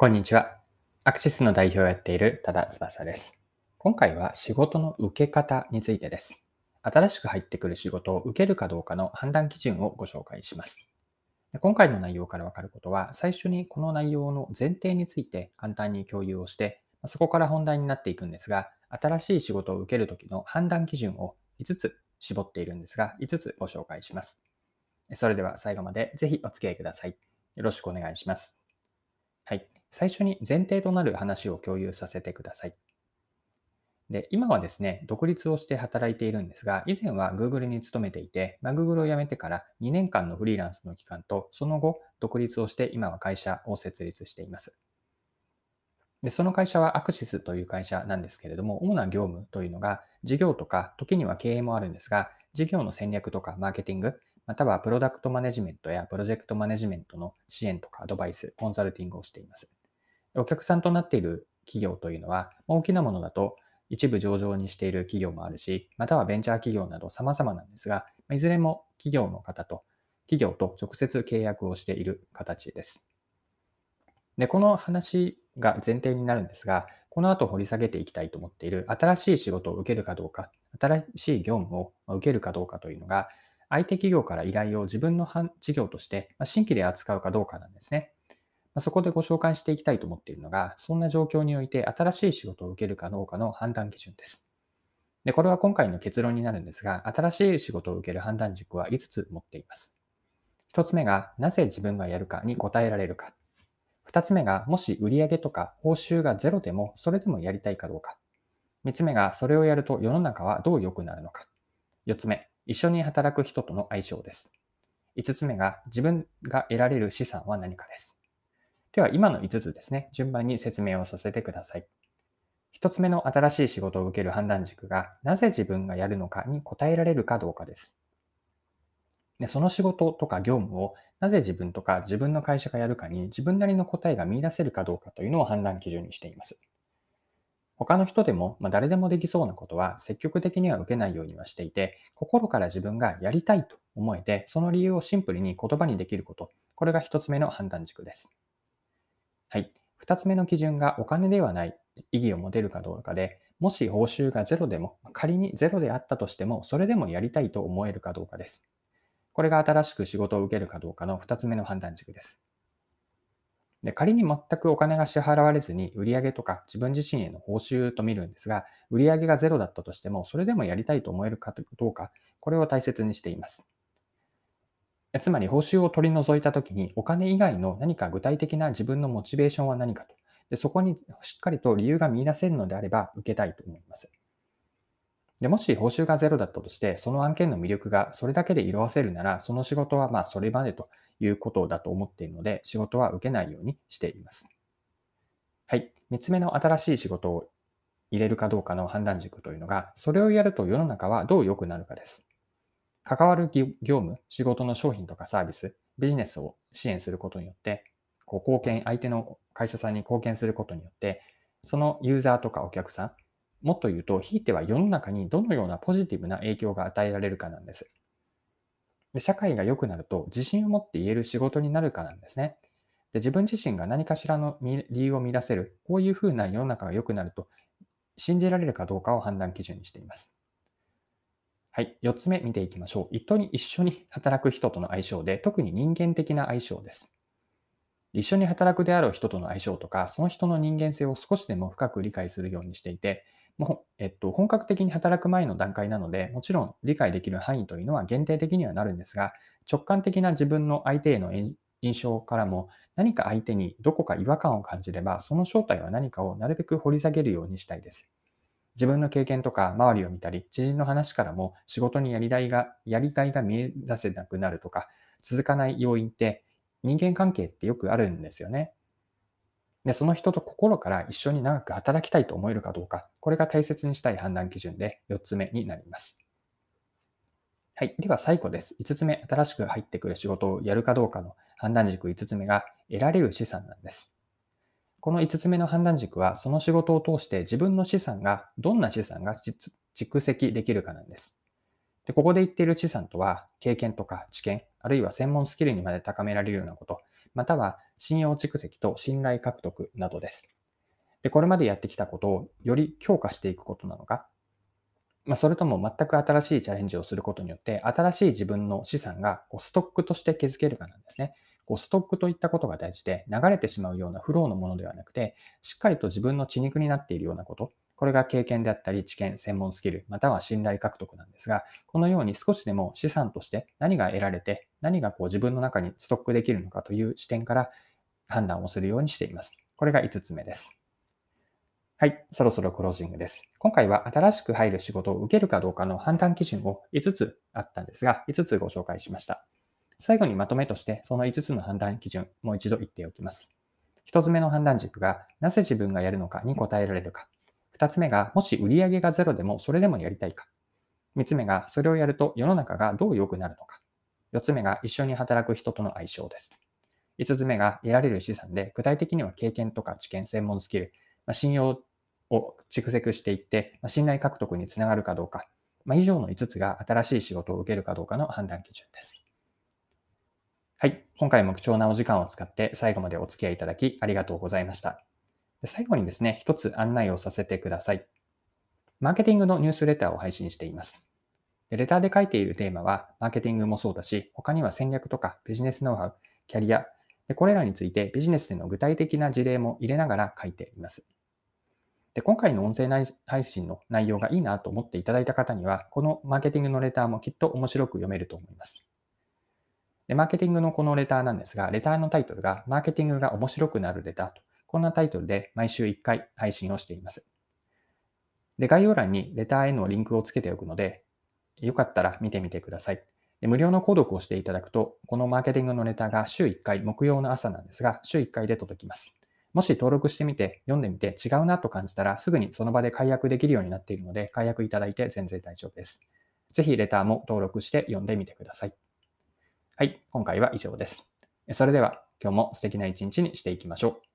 こんにちは。アクシスの代表をやっている多田翼です。今回は仕事の受け方についてです。新しく入ってくる仕事を受けるかどうかの判断基準をご紹介します。今回の内容からわかることは、最初にこの内容の前提について簡単に共有をして、そこから本題になっていくんですが、新しい仕事を受けるときの判断基準を5つ絞っているんですが、5つご紹介します。それでは最後までぜひお付き合いください。よろしくお願いします。はい。最初に前提となる話を共有させてください。で、今はですね、独立をして働いているんですが、以前は Google に勤めていて、まあ、Google を辞めてから2年間のフリーランスの期間と、その後、独立をして今は会社を設立しています。で、その会社はアクシスという会社なんですけれども、主な業務というのが、事業とか、時には経営もあるんですが、事業の戦略とかマーケティング、またはプロダクトマネジメントやプロジェクトマネジメントの支援とかアドバイス、コンサルティングをしています。お客さんとなっている企業というのは、大きなものだと一部上場にしている企業もあるし、またはベンチャー企業など様々なんですが、いずれも企業の方と、企業と直接契約をしている形です。で、この話が前提になるんですが、この後掘り下げていきたいと思っている新しい仕事を受けるかどうか、新しい業務を受けるかどうかというのが、相手企業から依頼を自分の事業として新規で扱うかどうかなんですね。そこでご紹介していきたいと思っているのが、そんな状況において新しい仕事を受けるかどうかの判断基準です。で、これは今回の結論になるんですが、新しい仕事を受ける判断軸は5つ持っています。1つ目が、なぜ自分がやるかに答えられるか。2つ目が、もし売上とか報酬がゼロでも、それでもやりたいかどうか。3つ目が、それをやると世の中はどう良くなるのか。4つ目、一緒に働く人との相性です。5つ目が、自分が得られる資産は何かです。では、今の5つですね、順番に説明をさせてください。1つ目の新しい仕事を受ける判断軸が、なぜ自分がやるのかに答えられるかどうかです。でその仕事とか業務をなぜ自分とか自分の会社がやるかに自分なりの答えが見出せるかどうかというのを判断基準にしています。他の人でも、まあ、誰でもできそうなことは積極的には受けないようにはしていて、心から自分がやりたいと思えて、その理由をシンプルに言葉にできること、これが一つ目の判断軸です。はい。二つ目の基準がお金ではない意義を持てるかどうかで、もし報酬がゼロでも、仮にゼロであったとしても、それでもやりたいと思えるかどうかです。これが新しく仕事を受けるかどうかの二つ目の判断軸です。で仮に全くお金が支払われずに売上とか自分自身への報酬と見るんですが、売上がゼロだったとしても、それでもやりたいと思えるかどうか、これを大切にしています。つまり報酬を取り除いたときにお金以外の何か具体的な自分のモチベーションは何かと。でそこにしっかりと理由が見出せるのであれば受けたいと思います。でもし報酬がゼロだったとして、その案件の魅力がそれだけで色あせるなら、その仕事はまあそれまでということだと思っているので、仕事は受けないようにしています。はい。三つ目の新しい仕事を入れるかどうかの判断軸というのが、それをやると世の中はどう良くなるかです。関わる業務、仕事の商品とかサービス、ビジネスを支援することによって、こう貢献、相手の会社さんに貢献することによって、そのユーザーとかお客さん、もっと言うと、ひいては世の中にどのようなポジティブな影響が与えられるかなんです。で社会が良くなると、自信を持って言える仕事になるかなんですね。で自分自身が何かしらの理由を見出せる、こういうふうな世の中が良くなると、信じられるかどうかを判断基準にしています。はい。4つ目見ていきましょう。一に一緒に働く人との相性で、特に人間的な相性です。一緒に働くである人との相性とか、その人の人間性を少しでも深く理解するようにしていて、もうえっと、本格的に働く前の段階なので、もちろん理解できる範囲というのは限定的にはなるんですが、直感的な自分の相手への印象からも、何か相手にどこか違和感を感じれば、その正体は何かをなるべく掘り下げるようにしたいです。自分の経験とか周りを見たり、知人の話からも仕事にやりがいが、やりがいが見え出せなくなるとか、続かない要因って人間関係ってよくあるんですよね。で、その人と心から一緒に長く働きたいと思えるかどうか、これが大切にしたい判断基準で4つ目になります。はい。では最後です。5つ目、新しく入ってくる仕事をやるかどうかの判断軸5つ目が得られる資産なんです。この5つ目の判断軸は、その仕事を通して自分の資産が、どんな資産が蓄積できるかなんです。で、ここで言っている資産とは、経験とか知見、あるいは専門スキルにまで高められるようなこと、または信用蓄積と信頼獲得などです。で、これまでやってきたことをより強化していくことなのか、まあ、それとも全く新しいチャレンジをすることによって、新しい自分の資産がこうストックとして築けるかなんですね。こうストックといったことが大事で、流れてしまうようなフローのものではなくて、しっかりと自分の血肉になっているようなこと、これが経験であったり、知見、専門スキル、または信頼獲得なんですが、このように少しでも資産として何が得られて、何がこう自分の中にストックできるのかという視点から判断をするようにしています。これが5つ目です。はい、そろそろクロージングです。今回は新しく入る仕事を受けるかどうかの判断基準を5つあったんですが、5つご紹介しました。最後にまとめとして、その5つの判断基準、もう一度言っておきます。1つ目の判断軸が、なぜ自分がやるのかに答えられるか。2つ目が、もし売上がゼロでもそれでもやりたいか。3つ目が、それをやると世の中がどう良くなるのか。4つ目が、一緒に働く人との相性です。5つ目が、得られる資産で、具体的には経験とか知見、専門スキル、まあ、信用を蓄積していって、信頼獲得につながるかどうか、まあ、以上の5つが新しい仕事を受けるかどうかの判断基準です。はい。今回も貴重なお時間を使って最後までお付き合いいただきありがとうございました。最後にですね、一つ案内をさせてください。マーケティングのニュースレターを配信しています。レターで書いているテーマは、マーケティングもそうだし、他には戦略とかビジネスノウハウ、キャリア、でこれらについてビジネスでの具体的な事例も入れながら書いています。で今回の音声配信の内容がいいなと思っていただいた方には、このマーケティングのレターもきっと面白く読めると思います。でマーケティングのこのレターなんですが、レターのタイトルが、マーケティングが面白くなるレターと、こんなタイトルで毎週1回配信をしています。で概要欄にレターへのリンクをつけておくので、よかったら見てみてください。で無料の購読をしていただくと、このマーケティングのレターが週1回、木曜の朝なんですが、週1回で届きます。もし登録してみて、読んでみて違うなと感じたら、すぐにその場で解約できるようになっているので、解約いただいて全然大丈夫です。ぜひレターも登録して読んでみてください。はい、今回は以上です。それでは今日も素敵な一日にしていきましょう。